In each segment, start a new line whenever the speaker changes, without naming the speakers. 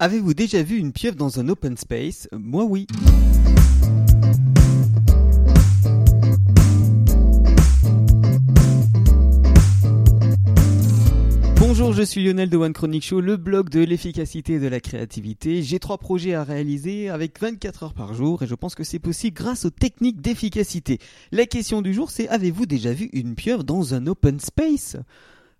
Avez-vous déjà vu une pieuvre dans un open space? Moi oui. Bonjour, je suis Lionel de One Chronic Show, le blog de l'efficacité et de la créativité. J'ai trois projets à réaliser avec 24 heures par jour et je pense que c'est possible grâce aux techniques d'efficacité. La question du jour c'est avez-vous déjà vu une pieuvre dans un open space?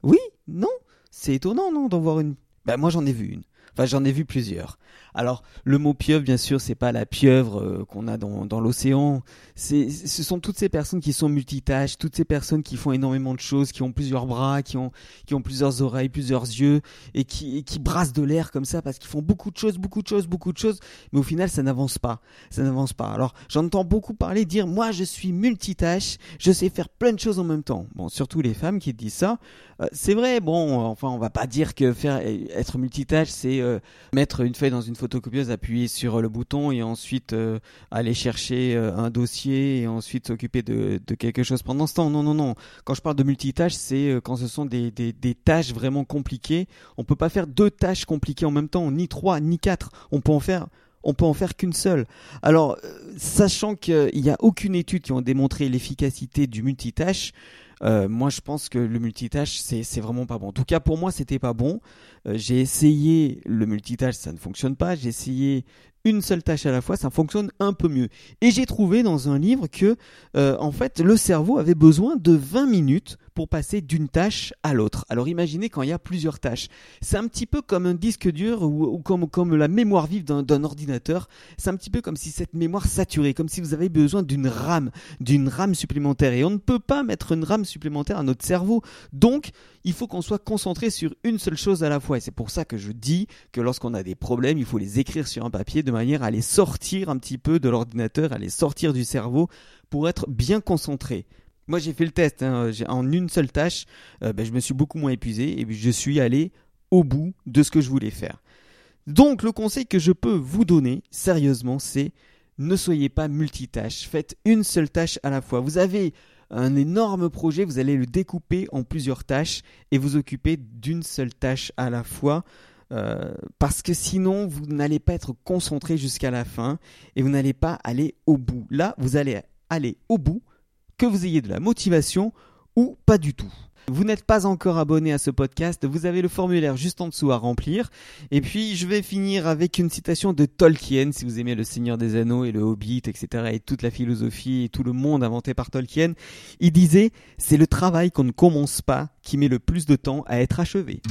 Oui? Non? C'est étonnant non d'en voir une Ben moi j'en ai vu une. Enfin, j'en ai vu plusieurs. Alors, le mot pieuvre, bien sûr, c'est pas la pieuvre euh, qu'on a dans, dans l'océan. C'est, ce sont toutes ces personnes qui sont multitâches, toutes ces personnes qui font énormément de choses, qui ont plusieurs bras, qui ont, qui ont plusieurs oreilles, plusieurs yeux, et qui, et qui brassent de l'air comme ça parce qu'ils font beaucoup de choses, beaucoup de choses, beaucoup de choses, mais au final, ça n'avance pas. Ça n'avance pas. Alors, j'entends beaucoup parler, dire, moi, je suis multitâche, je sais faire plein de choses en même temps. Bon, surtout les femmes qui disent ça. Euh, c'est vrai, bon, enfin, on va pas dire que faire, être multitâche, c'est euh, mettre une feuille dans une photocopieuse, appuyer sur le bouton et ensuite euh, aller chercher un dossier et ensuite s'occuper de, quelque chose pendant ce temps. Non, non, non. Quand je parle de multitâche, c'est quand ce sont des, des, tâches vraiment compliquées. On peut pas faire deux tâches compliquées en même temps, ni trois, ni quatre. On peut en faire on peut en faire qu'une seule. Alors, sachant qu'il n'y a aucune étude qui a démontré l'efficacité du multitâche, euh, moi je pense que le multitâche c'est vraiment pas bon. En tout cas pour moi c'était pas bon. Euh, j'ai essayé le multitâche, ça ne fonctionne pas. J'ai essayé une seule tâche à la fois, ça fonctionne un peu mieux. Et j'ai trouvé dans un livre que, euh, en fait, le cerveau avait besoin de 20 minutes pour passer d'une tâche à l'autre. Alors imaginez quand il y a plusieurs tâches. C'est un petit peu comme un disque dur ou, comme, comme la mémoire vive d'un ordinateur. C'est un petit peu comme si cette mémoire saturait, comme si vous avez besoin d'une RAM, d'une RAM supplémentaire. Et on ne peut pas mettre une RAM supplémentaire à notre cerveau. Donc, il faut qu'on soit concentré sur une seule chose à la fois. Et c'est pour ça que je dis que lorsqu'on a des problèmes, il faut les écrire sur un papier de manière à les sortir un petit peu de l'ordinateur, à les sortir du cerveau pour être bien concentré. Moi, j'ai fait le test. Hein. En une seule tâche, euh, ben, je me suis beaucoup moins épuisé et je suis allé au bout de ce que je voulais faire. Donc, le conseil que je peux vous donner, sérieusement, c'est ne soyez pas multitâche. Faites une seule tâche à la fois. Vous avez un énorme projet, vous allez le découper en plusieurs tâches et vous occuper d'une seule tâche à la fois. Euh, parce que sinon, vous n'allez pas être concentré jusqu'à la fin et vous n'allez pas aller au bout. Là, vous allez aller au bout que vous ayez de la motivation ou pas du tout. Vous n'êtes pas encore abonné à ce podcast, vous avez le formulaire juste en dessous à remplir. Et puis je vais finir avec une citation de Tolkien, si vous aimez le Seigneur des Anneaux et le Hobbit, etc. et toute la philosophie et tout le monde inventé par Tolkien. Il disait, c'est le travail qu'on ne commence pas qui met le plus de temps à être achevé.